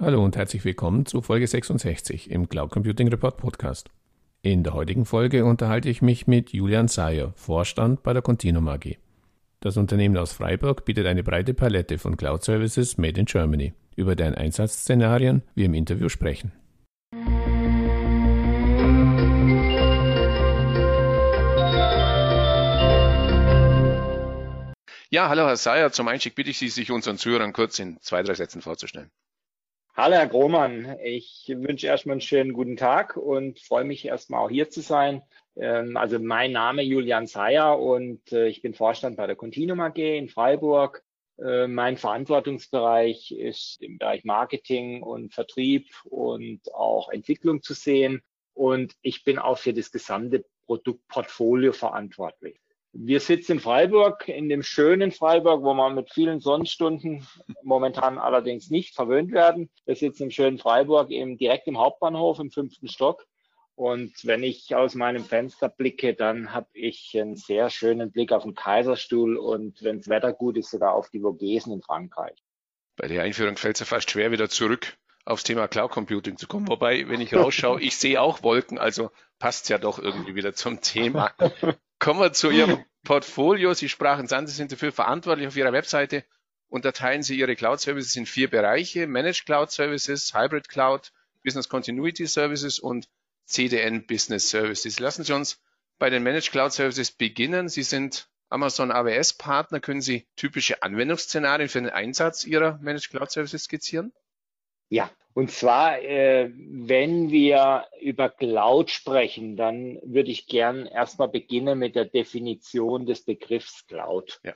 Hallo und herzlich willkommen zu Folge 66 im Cloud Computing Report Podcast. In der heutigen Folge unterhalte ich mich mit Julian Sayer, Vorstand bei der Continuum AG. Das Unternehmen aus Freiburg bietet eine breite Palette von Cloud Services made in Germany, über deren Einsatzszenarien wir im Interview sprechen. Ja, hallo Herr Sayer. Zum Einstieg bitte ich Sie, sich unseren Zuhörern kurz in zwei, drei Sätzen vorzustellen. Hallo Herr Grohmann, ich wünsche erstmal einen schönen guten Tag und freue mich erstmal auch hier zu sein. Ähm, also mein Name Julian Sayer und äh, ich bin Vorstand bei der Continuum AG in Freiburg. Äh, mein Verantwortungsbereich ist im Bereich Marketing und Vertrieb und auch Entwicklung zu sehen. Und ich bin auch für das gesamte Produktportfolio verantwortlich. Wir sitzen in Freiburg, in dem schönen Freiburg, wo wir mit vielen Sonnenstunden momentan allerdings nicht verwöhnt werden. Wir sitzen im schönen Freiburg eben direkt im Hauptbahnhof im fünften Stock. Und wenn ich aus meinem Fenster blicke, dann habe ich einen sehr schönen Blick auf den Kaiserstuhl und wenn das Wetter gut ist, sogar auf die Vogesen in Frankreich. Bei der Einführung fällt es ja fast schwer, wieder zurück aufs Thema Cloud Computing zu kommen. Wobei, wenn ich rausschaue, ich sehe auch Wolken, also passt ja doch irgendwie wieder zum Thema. Kommen wir zu Ihrem Portfolio. Sie sprachen es an, Sie sind dafür verantwortlich auf Ihrer Webseite. Unterteilen Sie Ihre Cloud Services in vier Bereiche. Managed Cloud Services, Hybrid Cloud, Business Continuity Services und CDN Business Services. Lassen Sie uns bei den Managed Cloud Services beginnen. Sie sind Amazon AWS Partner. Können Sie typische Anwendungsszenarien für den Einsatz Ihrer Managed Cloud Services skizzieren? Ja, und zwar, äh, wenn wir über Cloud sprechen, dann würde ich gern erstmal beginnen mit der Definition des Begriffs Cloud. Ja.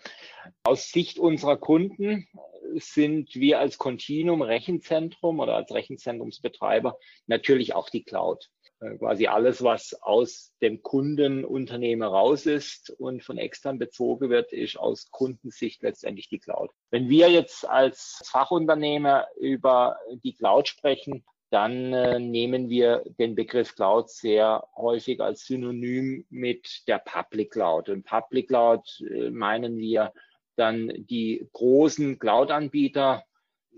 Aus Sicht unserer Kunden sind wir als Continuum Rechenzentrum oder als Rechenzentrumsbetreiber natürlich auch die Cloud. Äh, quasi alles, was aus dem Kundenunternehmen raus ist und von extern bezogen wird, ist aus Kundensicht letztendlich die Cloud. Wenn wir jetzt als Fachunternehmer über die Cloud sprechen, dann äh, nehmen wir den Begriff Cloud sehr häufig als Synonym mit der Public Cloud. Und Public Cloud äh, meinen wir dann die großen Cloud-Anbieter,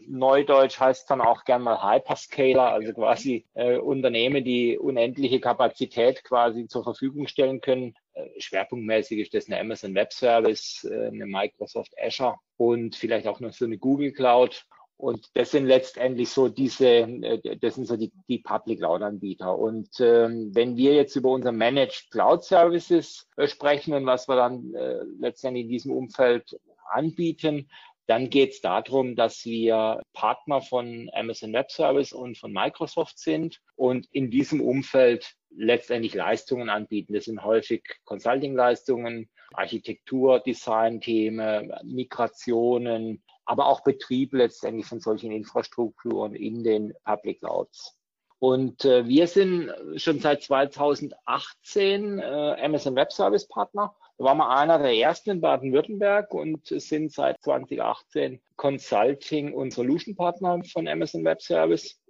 Neudeutsch heißt dann auch gern mal Hyperscaler, also quasi äh, Unternehmen, die unendliche Kapazität quasi zur Verfügung stellen können. Äh, schwerpunktmäßig ist das eine Amazon Web Service, äh, eine Microsoft Azure und vielleicht auch noch so eine Google Cloud. Und das sind letztendlich so diese, äh, das sind so die, die Public Cloud Anbieter. Und ähm, wenn wir jetzt über unsere Managed Cloud Services äh, sprechen und was wir dann äh, letztendlich in diesem Umfeld anbieten, dann geht es darum, dass wir Partner von Amazon Web Service und von Microsoft sind und in diesem Umfeld letztendlich Leistungen anbieten. Das sind häufig Consulting-Leistungen, Architektur, Design-Themen, Migrationen, aber auch Betrieb letztendlich von solchen Infrastrukturen in den Public Clouds. Und äh, wir sind schon seit 2018 äh, Amazon Web Service Partner da waren wir einer der ersten in Baden-Württemberg und sind seit 2018 Consulting und Solution Partner von Amazon Web Service.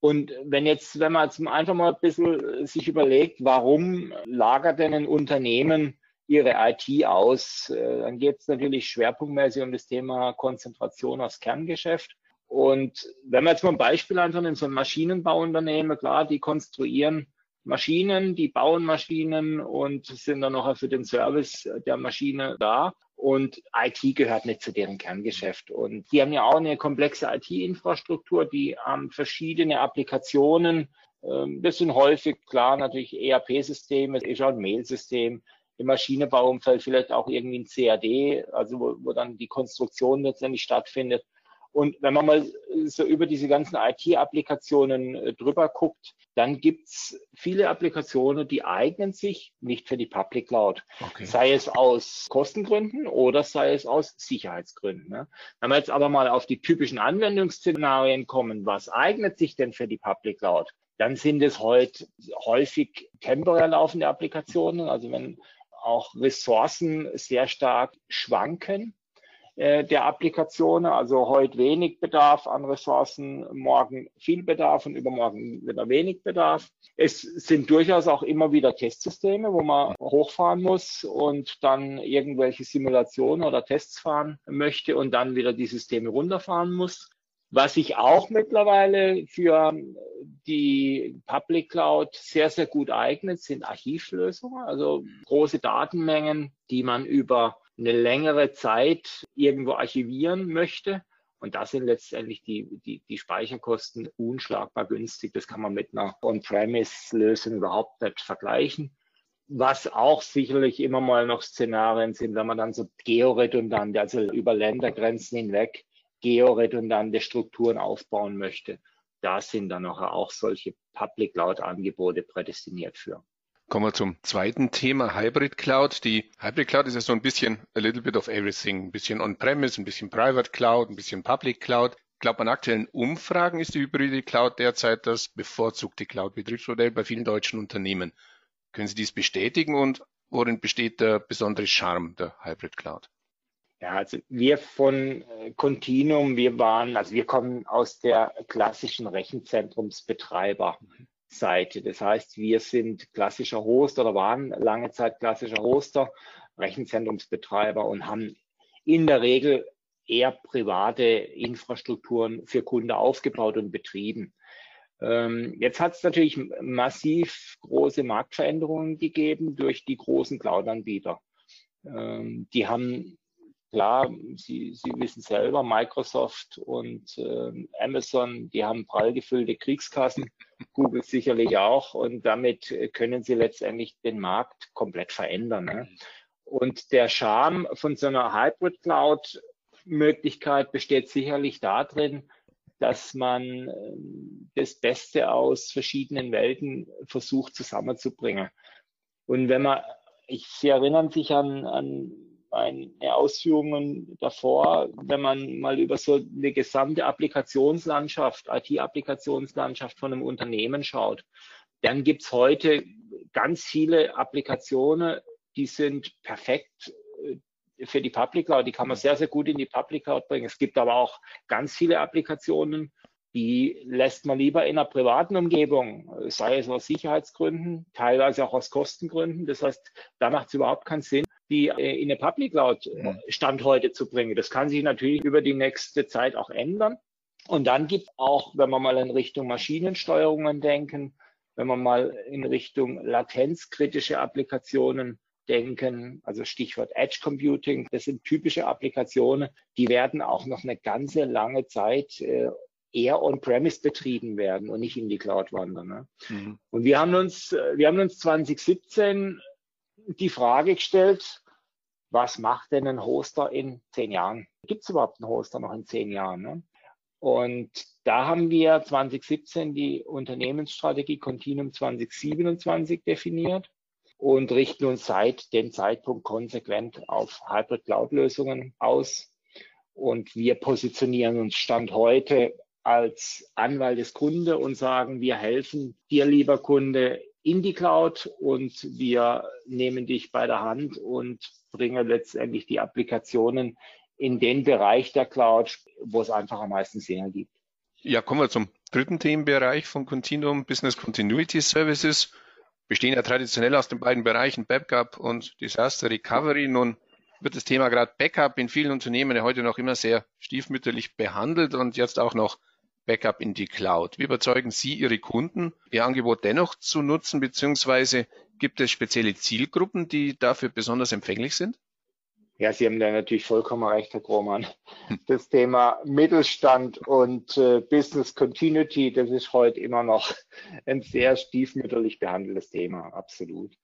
Und wenn jetzt, wenn man jetzt einfach mal ein bisschen sich überlegt, warum lagert denn ein Unternehmen ihre IT aus, äh, dann geht es natürlich schwerpunktmäßig um das Thema Konzentration aufs Kerngeschäft. Und wenn wir jetzt mal ein Beispiel einfach in so ein Maschinenbauunternehmen, klar, die konstruieren Maschinen, die bauen Maschinen und sind dann noch für den Service der Maschine da. Und IT gehört nicht zu deren Kerngeschäft. Und die haben ja auch eine komplexe IT-Infrastruktur, die haben verschiedene Applikationen. Ähm, das sind häufig, klar, natürlich ERP-Systeme, ist auch ein Mail-System, im Maschinenbauumfeld vielleicht auch irgendwie ein CAD, also wo, wo dann die Konstruktion letztendlich stattfindet. Und wenn man mal so über diese ganzen IT-Applikationen äh, drüber guckt, dann gibt's viele Applikationen, die eignen sich nicht für die Public Cloud. Okay. Sei es aus Kostengründen oder sei es aus Sicherheitsgründen. Ne? Wenn wir jetzt aber mal auf die typischen Anwendungsszenarien kommen, was eignet sich denn für die Public Cloud? Dann sind es heute häufig temporär laufende Applikationen, also wenn auch Ressourcen sehr stark schwanken äh, der Applikationen. Also heute wenig Bedarf an Ressourcen, morgen viel Bedarf und übermorgen wieder wenig Bedarf. Es sind durchaus auch immer wieder Testsysteme, wo man hochfahren muss und dann irgendwelche Simulationen oder Tests fahren möchte und dann wieder die Systeme runterfahren muss. Was sich auch mittlerweile für die Public Cloud sehr, sehr gut eignet, sind Archivlösungen, also große Datenmengen, die man über eine längere Zeit irgendwo archivieren möchte. Und da sind letztendlich die, die, die Speicherkosten unschlagbar günstig. Das kann man mit einer On-Premise-Lösung überhaupt nicht vergleichen. Was auch sicherlich immer mal noch Szenarien sind, wenn man dann so georedundante, also über Ländergrenzen hinweg georedundante Strukturen aufbauen möchte. Da sind dann auch solche Public Cloud Angebote prädestiniert für. Kommen wir zum zweiten Thema, Hybrid Cloud. Die Hybrid Cloud ist ja so ein bisschen a little bit of everything. Ein bisschen On-Premise, ein bisschen Private Cloud, ein bisschen Public Cloud. Ich glaube, an aktuellen Umfragen ist die hybride Cloud derzeit das bevorzugte Cloud-Betriebsmodell bei vielen deutschen Unternehmen. Können Sie dies bestätigen und worin besteht der besondere Charme der Hybrid Cloud? Ja, also wir von äh, Continuum, wir waren, also wir kommen aus der klassischen Rechenzentrumsbetreiber. Seite. Das heißt, wir sind klassischer Hoster oder waren lange Zeit klassischer Hoster, Rechenzentrumsbetreiber und haben in der Regel eher private Infrastrukturen für Kunden aufgebaut und betrieben. Ähm, jetzt hat es natürlich massiv große Marktveränderungen gegeben durch die großen Cloud-Anbieter. Ähm, die haben klar, Sie, Sie wissen selber, Microsoft und äh, Amazon, die haben prall gefüllte Kriegskassen, Google sicherlich auch und damit können Sie letztendlich den Markt komplett verändern. Ne? Und der Charme von so einer Hybrid Cloud Möglichkeit besteht sicherlich darin, dass man ähm, das Beste aus verschiedenen Welten versucht zusammenzubringen. Und wenn man, ich, Sie erinnern sich an, an meine Ausführungen davor, wenn man mal über so eine gesamte Applikationslandschaft, IT-Applikationslandschaft von einem Unternehmen schaut, dann gibt es heute ganz viele Applikationen, die sind perfekt äh, für die Public Cloud. Die kann man sehr, sehr gut in die Public Cloud bringen. Es gibt aber auch ganz viele Applikationen, die lässt man lieber in einer privaten Umgebung, sei es aus Sicherheitsgründen, teilweise auch aus Kostengründen. Das heißt, da macht es überhaupt keinen Sinn, die äh, in eine Public Cloud äh, Stand heute zu bringen. Das kann sich natürlich über die nächste Zeit auch ändern. Und dann gibt auch, wenn wir mal in Richtung Maschinensteuerungen denken, wenn wir mal in Richtung latenzkritische Applikationen denken, also Stichwort Edge Computing, das sind typische Applikationen, die werden auch noch eine ganze lange Zeit äh, eher on-premise betrieben werden und nicht in die Cloud wandern. Ne? Mhm. Und wir haben uns, äh, wir haben uns 2017 die Frage gestellt, was macht denn ein Hoster in zehn Jahren? Gibt es überhaupt einen Hoster noch in zehn Jahren? Ne? Und da haben wir 2017 die Unternehmensstrategie Continuum 2027 definiert und richten uns seit dem Zeitpunkt konsequent auf Hybrid Cloud Lösungen aus. Und wir positionieren uns Stand heute als Anwalt des Kunde und sagen, wir helfen dir, lieber Kunde, in die Cloud und wir nehmen dich bei der Hand und bringen letztendlich die Applikationen in den Bereich der Cloud, wo es einfach am meisten Sinn ergibt. Ja, kommen wir zum dritten Themenbereich von Continuum Business Continuity Services. Bestehen ja traditionell aus den beiden Bereichen Backup und Disaster Recovery. Nun wird das Thema gerade Backup in vielen Unternehmen ja heute noch immer sehr stiefmütterlich behandelt und jetzt auch noch Backup in die Cloud. Wie überzeugen Sie Ihre Kunden, Ihr Angebot dennoch zu nutzen, beziehungsweise gibt es spezielle Zielgruppen, die dafür besonders empfänglich sind? Ja, Sie haben da natürlich vollkommen recht, Herr Grohmann. Das Thema Mittelstand und äh, Business Continuity, das ist heute immer noch ein sehr stiefmütterlich behandeltes Thema, absolut.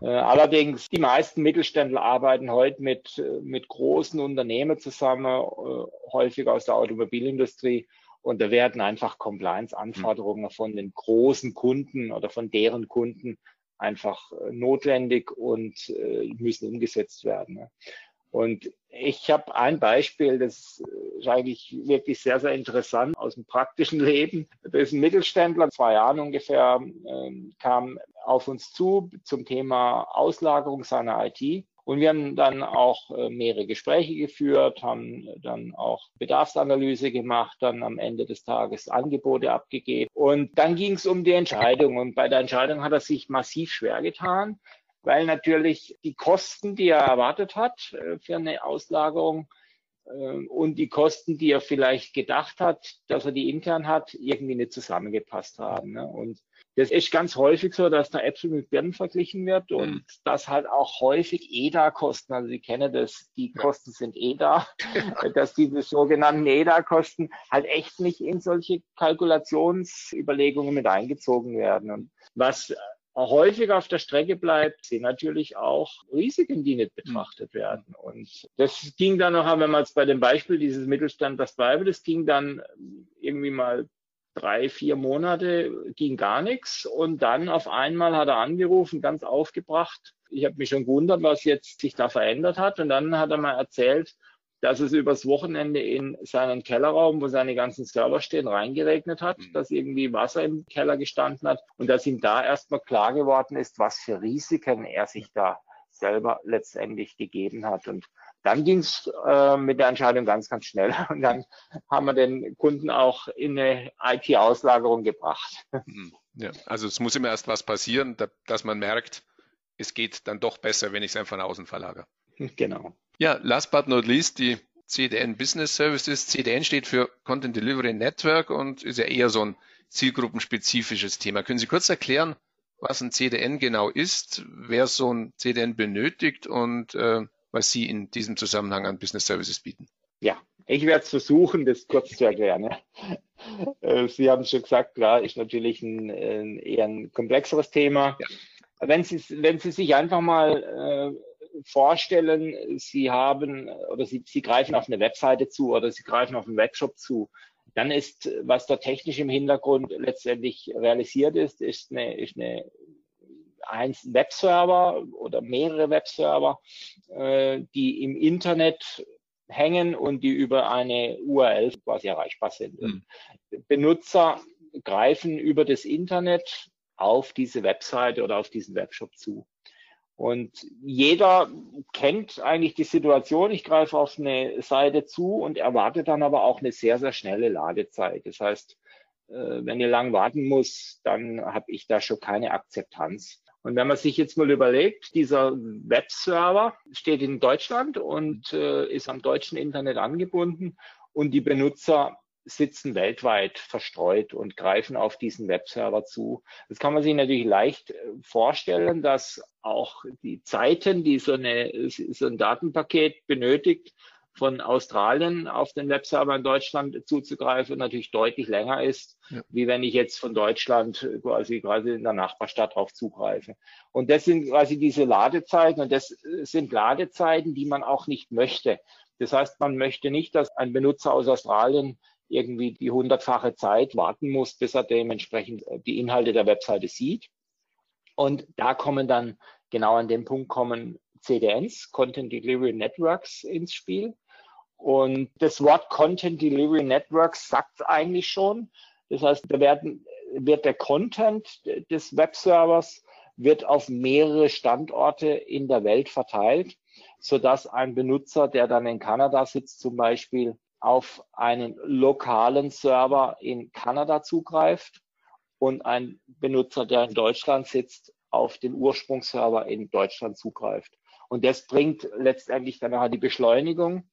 Äh, allerdings, die meisten Mittelständler arbeiten heute mit, äh, mit großen Unternehmen zusammen, äh, häufig aus der Automobilindustrie und da werden einfach Compliance-Anforderungen hm. von den großen Kunden oder von deren Kunden einfach äh, notwendig und äh, müssen umgesetzt werden. Ne? Und ich habe ein Beispiel, das ist eigentlich wirklich sehr, sehr interessant aus dem praktischen Leben. Das ist ein Mittelständler, zwei Jahren ungefähr, ähm, kam auf uns zu zum Thema Auslagerung seiner IT und wir haben dann auch äh, mehrere Gespräche geführt, haben dann auch Bedarfsanalyse gemacht, dann am Ende des Tages Angebote abgegeben. Und dann ging es um die Entscheidung. Und bei der Entscheidung hat er sich massiv schwer getan, weil natürlich die Kosten, die er erwartet hat äh, für eine Auslagerung, ähm, und die Kosten, die er vielleicht gedacht hat, dass er die intern hat, irgendwie nicht zusammengepasst haben. Ne? Und das ist ganz häufig so, dass da Äpfel mit Birnen verglichen wird und mhm. dass halt auch häufig EDA-Kosten, also Sie kennen das, die Kosten sind EDA, dass diese sogenannten EDA-Kosten halt echt nicht in solche Kalkulationsüberlegungen mit eingezogen werden. Und was häufig auf der Strecke bleibt, sind natürlich auch Risiken, die nicht betrachtet werden. Und das ging dann noch, wenn man jetzt bei dem Beispiel dieses Mittelstand das bleibt, das ging dann irgendwie mal drei, vier Monate, ging gar nichts. Und dann auf einmal hat er angerufen, ganz aufgebracht. Ich habe mich schon gewundert, was jetzt sich da verändert hat. Und dann hat er mal erzählt, dass es übers Wochenende in seinen Kellerraum, wo seine ganzen Server stehen, reingeregnet hat, mhm. dass irgendwie Wasser im Keller gestanden hat und dass ihm da erstmal klar geworden ist, was für Risiken er sich da selber letztendlich gegeben hat. Und dann ging es äh, mit der Entscheidung ganz, ganz schnell. Und dann haben wir den Kunden auch in eine IT-Auslagerung gebracht. Mhm. Ja, also es muss immer erst was passieren, dass man merkt, es geht dann doch besser, wenn ich es einfach nach außen verlagere. Genau. Ja, last but not least, die CDN Business Services. CDN steht für Content Delivery Network und ist ja eher so ein zielgruppenspezifisches Thema. Können Sie kurz erklären, was ein CDN genau ist, wer so ein CDN benötigt und äh, was Sie in diesem Zusammenhang an Business Services bieten? Ja, ich werde es versuchen, das kurz zu erklären. Äh, Sie haben schon gesagt, klar, ist natürlich ein, ein eher ein komplexeres Thema. Ja. Wenn, Sie, wenn Sie sich einfach mal äh, vorstellen, Sie haben oder Sie, Sie greifen auf eine Webseite zu oder Sie greifen auf einen Webshop zu, dann ist, was da technisch im Hintergrund letztendlich realisiert ist, ist eine, ist eine ein Webserver oder mehrere Webserver, äh, die im Internet hängen und die über eine URL quasi erreichbar sind. Mhm. Benutzer greifen über das Internet auf diese Webseite oder auf diesen Webshop zu. Und jeder kennt eigentlich die Situation. Ich greife auf eine Seite zu und erwarte dann aber auch eine sehr, sehr schnelle Ladezeit. Das heißt, äh, wenn ihr lang warten muss, dann habe ich da schon keine Akzeptanz. Und wenn man sich jetzt mal überlegt, dieser Webserver steht in Deutschland und äh, ist am deutschen Internet angebunden und die Benutzer sitzen weltweit verstreut und greifen auf diesen Webserver zu. Das kann man sich natürlich leicht äh, vorstellen, dass auch die Zeiten, die so, eine, so ein Datenpaket benötigt, von Australien auf den Webserver in Deutschland zuzugreifen, natürlich deutlich länger ist, ja. wie wenn ich jetzt von Deutschland quasi quasi in der Nachbarstadt drauf zugreife. Und das sind quasi diese Ladezeiten und das sind Ladezeiten, die man auch nicht möchte. Das heißt, man möchte nicht, dass ein Benutzer aus Australien irgendwie die hundertfache Zeit warten muss, bis er dementsprechend die Inhalte der Webseite sieht. Und da kommen dann genau an dem Punkt kommen CDNs, Content Delivery Networks ins Spiel. Und das Wort Content Delivery Networks sagt eigentlich schon. Das heißt, da werden, wird der Content des Webservers wird auf mehrere Standorte in der Welt verteilt, so dass ein Benutzer, der dann in Kanada sitzt, zum Beispiel auf einen lokalen Server in Kanada zugreift und ein Benutzer, der in Deutschland sitzt, auf den Ursprungsserver in Deutschland zugreift. Und das bringt letztendlich dann nachher die Beschleunigung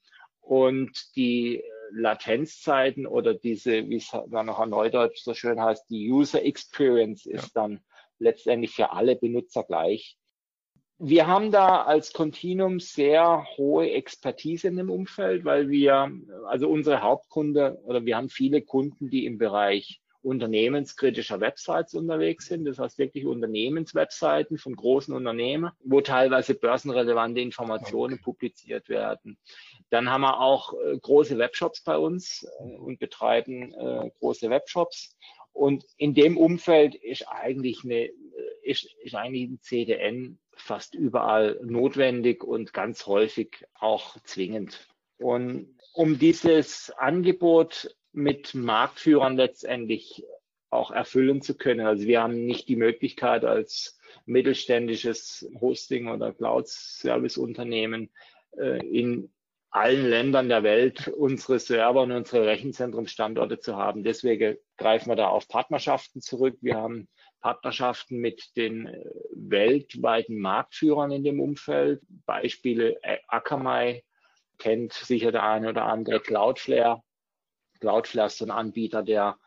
und die Latenzzeiten oder diese, wie es dann noch Neudeutsch so schön heißt, die User Experience ist ja. dann letztendlich für alle Benutzer gleich. Wir haben da als Continuum sehr hohe Expertise in dem Umfeld, weil wir, also unsere Hauptkunde oder wir haben viele Kunden, die im Bereich unternehmenskritischer Websites unterwegs sind. Das heißt wirklich Unternehmenswebseiten von großen Unternehmen, wo teilweise börsenrelevante Informationen okay. publiziert werden. Dann haben wir auch äh, große Webshops bei uns äh, und betreiben äh, große Webshops. Und in dem Umfeld ist eigentlich eine, äh, ist, ist eigentlich ein CDN fast überall notwendig und ganz häufig auch zwingend. Und um dieses Angebot mit Marktführern letztendlich auch erfüllen zu können. Also wir haben nicht die Möglichkeit als mittelständisches Hosting- oder Cloud-Service-Unternehmen äh, in allen Ländern der Welt unsere Server und unsere Rechenzentrumsstandorte zu haben. Deswegen greifen wir da auf Partnerschaften zurück. Wir haben Partnerschaften mit den äh, weltweiten Marktführern in dem Umfeld. Beispiele äh, Akamai, kennt sicher der eine oder andere Cloudflare. Cloudflare ist ein Anbieter, der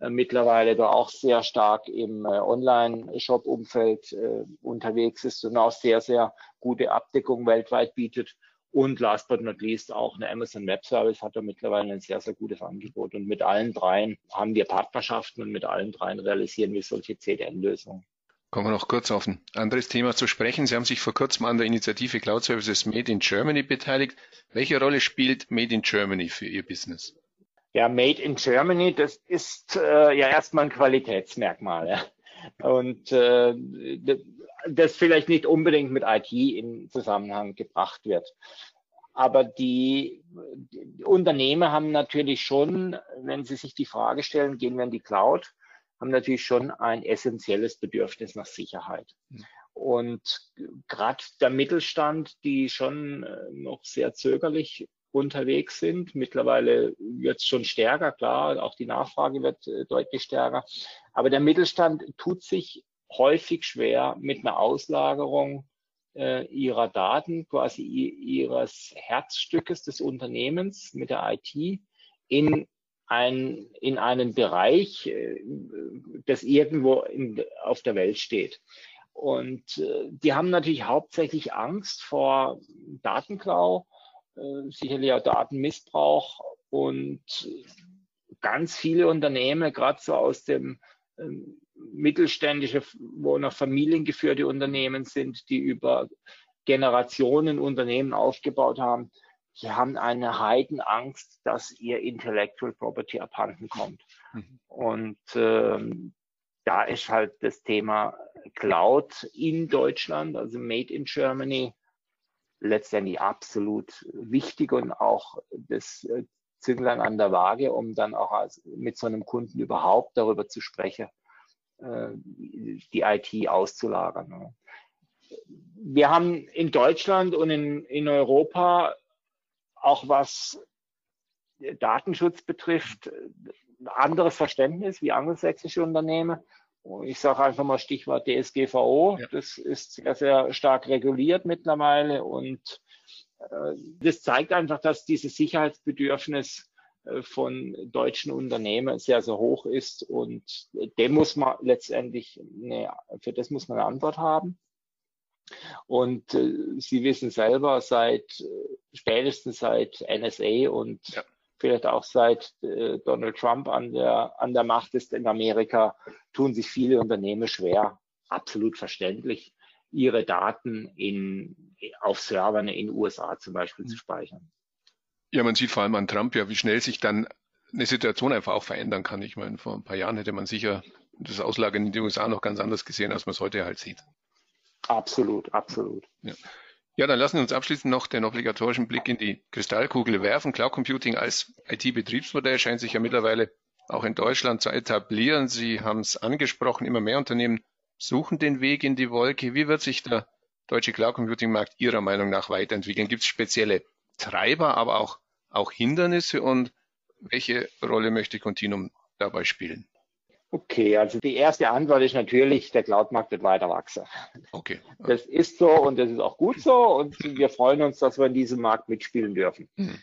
äh, mittlerweile da auch sehr stark im äh, Online-Shop-Umfeld äh, unterwegs ist und auch sehr, sehr gute Abdeckung weltweit bietet. Und last but not least auch eine Amazon Web Service hat da mittlerweile ein sehr, sehr gutes Angebot. Und mit allen dreien haben wir Partnerschaften und mit allen dreien realisieren wir solche CDN-Lösungen. Kommen wir noch kurz auf ein anderes Thema zu sprechen. Sie haben sich vor kurzem an der Initiative Cloud Services Made in Germany beteiligt. Welche Rolle spielt Made in Germany für Ihr Business? Ja, Made in Germany, das ist äh, ja erstmal ein Qualitätsmerkmal. Ja. Und äh, das vielleicht nicht unbedingt mit IT in Zusammenhang gebracht wird. Aber die, die Unternehmen haben natürlich schon, wenn sie sich die Frage stellen, gehen wir in die Cloud, haben natürlich schon ein essentielles Bedürfnis nach Sicherheit. Mhm. Und gerade der Mittelstand, die schon äh, noch sehr zögerlich unterwegs sind. Mittlerweile wird es schon stärker, klar, auch die Nachfrage wird äh, deutlich stärker. Aber der Mittelstand tut sich häufig schwer mit einer Auslagerung äh, ihrer Daten, quasi ihres Herzstückes des Unternehmens mit der IT in ein, in einen Bereich, äh, das irgendwo in, auf der Welt steht. Und äh, die haben natürlich hauptsächlich Angst vor Datenklau, sicherlich auch Datenmissbrauch und ganz viele Unternehmen, gerade so aus dem ähm, mittelständische, wo noch familiengeführte Unternehmen sind, die über Generationen Unternehmen aufgebaut haben, die haben eine Heidenangst, dass ihr Intellectual Property abhanden kommt. Mhm. Und ähm, da ist halt das Thema Cloud in Deutschland, also Made in Germany, letztendlich absolut wichtig und auch das äh, Zünglein an der Waage, um dann auch als, mit so einem Kunden überhaupt darüber zu sprechen, äh, die IT auszulagern. Wir haben in Deutschland und in, in Europa auch was Datenschutz betrifft, anderes Verständnis wie angelsächsische Unternehmen. Ich sage einfach mal Stichwort DSGVO. Ja. Das ist sehr, sehr stark reguliert mittlerweile und äh, das zeigt einfach, dass dieses Sicherheitsbedürfnis äh, von deutschen Unternehmen sehr, sehr hoch ist und dem muss man letztendlich, eine, für das muss man eine Antwort haben. Und äh, Sie wissen selber, seit spätestens seit NSA und ja. Vielleicht auch seit äh, Donald Trump an der, an der Macht ist in Amerika, tun sich viele Unternehmen schwer, absolut verständlich, ihre Daten in, auf Servern in den USA zum Beispiel zu speichern. Ja, man sieht vor allem an Trump ja, wie schnell sich dann eine Situation einfach auch verändern kann. Ich meine, vor ein paar Jahren hätte man sicher das Auslagern in den USA noch ganz anders gesehen, als man es heute halt sieht. Absolut, absolut. Ja. Ja, dann lassen wir uns abschließend noch den obligatorischen Blick in die Kristallkugel werfen. Cloud Computing als IT-Betriebsmodell scheint sich ja mittlerweile auch in Deutschland zu etablieren. Sie haben es angesprochen, immer mehr Unternehmen suchen den Weg in die Wolke. Wie wird sich der deutsche Cloud Computing Markt Ihrer Meinung nach weiterentwickeln? Gibt es spezielle Treiber, aber auch, auch Hindernisse und welche Rolle möchte Continuum dabei spielen? Okay, also die erste Antwort ist natürlich, der Cloud-Markt wird weiter wachsen. Okay. Das ist so und das ist auch gut so und wir freuen uns, dass wir in diesem Markt mitspielen dürfen. Mhm.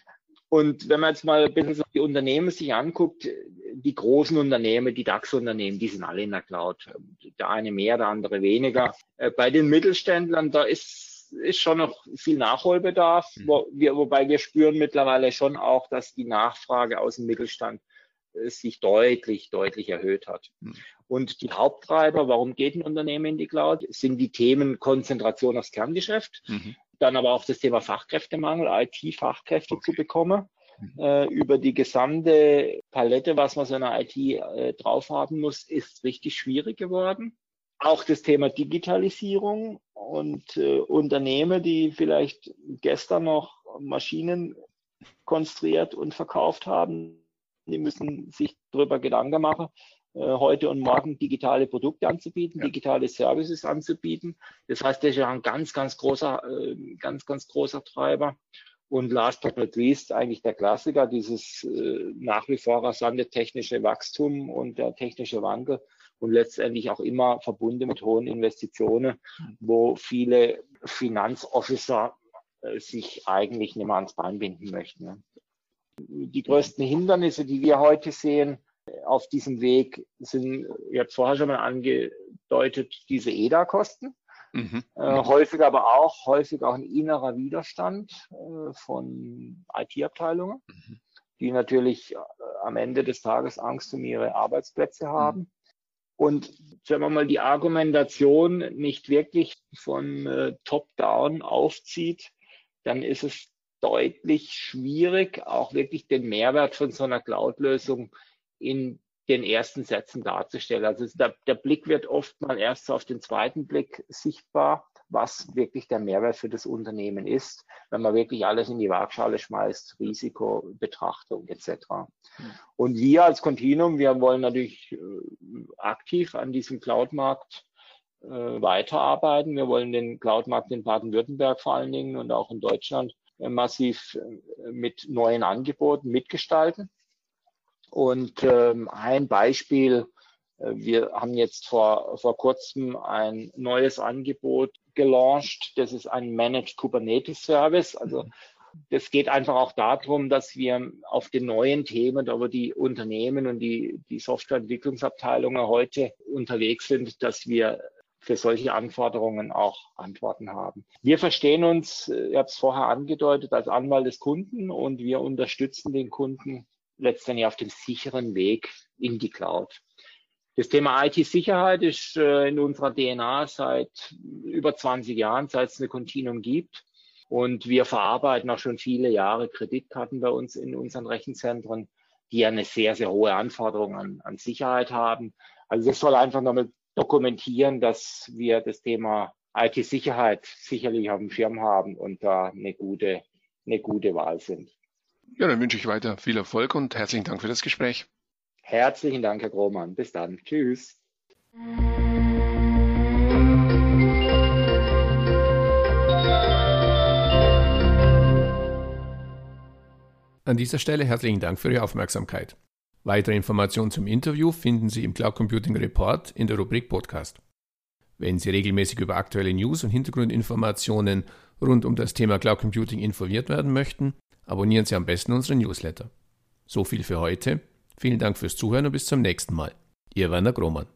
Und wenn man jetzt mal ein bisschen so die Unternehmen sich anguckt, die großen Unternehmen, die DAX-Unternehmen, die sind alle in der Cloud. Der eine mehr, der andere weniger. Äh, bei den Mittelständlern, da ist, ist schon noch viel Nachholbedarf, mhm. wo wir, wobei wir spüren mittlerweile schon auch, dass die Nachfrage aus dem Mittelstand sich deutlich, deutlich erhöht hat. Mhm. Und die Haupttreiber, warum geht ein Unternehmen in die Cloud, sind die Themen Konzentration aufs Kerngeschäft, mhm. dann aber auch das Thema Fachkräftemangel, IT-Fachkräfte okay. zu bekommen, mhm. äh, über die gesamte Palette, was man so in der IT äh, drauf haben muss, ist richtig schwierig geworden. Auch das Thema Digitalisierung und äh, Unternehmen, die vielleicht gestern noch Maschinen konstruiert und verkauft haben, die müssen sich darüber Gedanken machen, äh, heute und morgen digitale Produkte anzubieten, ja. digitale Services anzubieten. Das heißt, das ist ja ein ganz, ganz großer, äh, ganz, ganz großer Treiber. Und last but not least eigentlich der Klassiker, dieses äh, nach wie vor rasante technische Wachstum und der technische Wandel und letztendlich auch immer verbunden mit hohen Investitionen, wo viele Finanzofficer äh, sich eigentlich nicht mehr ans Bein binden möchten. Die größten Hindernisse, die wir heute sehen auf diesem Weg, sind, ich habe vorher schon mal angedeutet, diese EDA-Kosten. Mhm. Äh, häufig aber auch, häufig auch ein innerer Widerstand äh, von IT-Abteilungen, mhm. die natürlich äh, am Ende des Tages Angst um ihre Arbeitsplätze haben. Mhm. Und sagen wir mal, die Argumentation nicht wirklich von äh, Top-Down aufzieht, dann ist es deutlich schwierig, auch wirklich den Mehrwert von so einer Cloud-Lösung in den ersten Sätzen darzustellen. Also der, der Blick wird oft mal erst auf den zweiten Blick sichtbar, was wirklich der Mehrwert für das Unternehmen ist, wenn man wirklich alles in die Waagschale schmeißt, Risikobetrachtung etc. Hm. Und wir als Continuum, wir wollen natürlich äh, aktiv an diesem Cloud-Markt äh, weiterarbeiten. Wir wollen den Cloud-Markt in Baden-Württemberg vor allen Dingen und auch in Deutschland massiv äh, mit neuen Angeboten mitgestalten. Und ähm, ein Beispiel, äh, wir haben jetzt vor, vor kurzem ein neues Angebot gelauncht. Das ist ein Managed Kubernetes Service. Also das geht einfach auch darum, dass wir auf den neuen Themen, da wo die Unternehmen und die, die Softwareentwicklungsabteilungen heute unterwegs sind, dass wir für solche Anforderungen auch Antworten haben. Wir verstehen uns, äh, ich habe es vorher angedeutet, als Anwalt des Kunden und wir unterstützen den Kunden letztendlich auf dem sicheren Weg in die Cloud. Das Thema IT-Sicherheit ist äh, in unserer DNA seit über 20 Jahren, seit es eine Continuum gibt. Und wir verarbeiten auch schon viele Jahre Kreditkarten bei uns in unseren Rechenzentren, die ja eine sehr, sehr hohe Anforderung an, an Sicherheit haben. Also das soll einfach nochmal dokumentieren, dass wir das Thema IT-Sicherheit sicherlich auf dem Schirm haben und da eine gute, eine gute Wahl sind. Ja, dann wünsche ich weiter viel Erfolg und herzlichen Dank für das Gespräch. Herzlichen Dank, Herr Grohmann. Bis dann. Tschüss. An dieser Stelle herzlichen Dank für Ihre Aufmerksamkeit. Weitere Informationen zum Interview finden Sie im Cloud Computing Report in der Rubrik Podcast. Wenn Sie regelmäßig über aktuelle News und Hintergrundinformationen rund um das Thema Cloud Computing informiert werden möchten, abonnieren Sie am besten unseren Newsletter. So viel für heute. Vielen Dank fürs Zuhören und bis zum nächsten Mal. Ihr Werner Grohmann.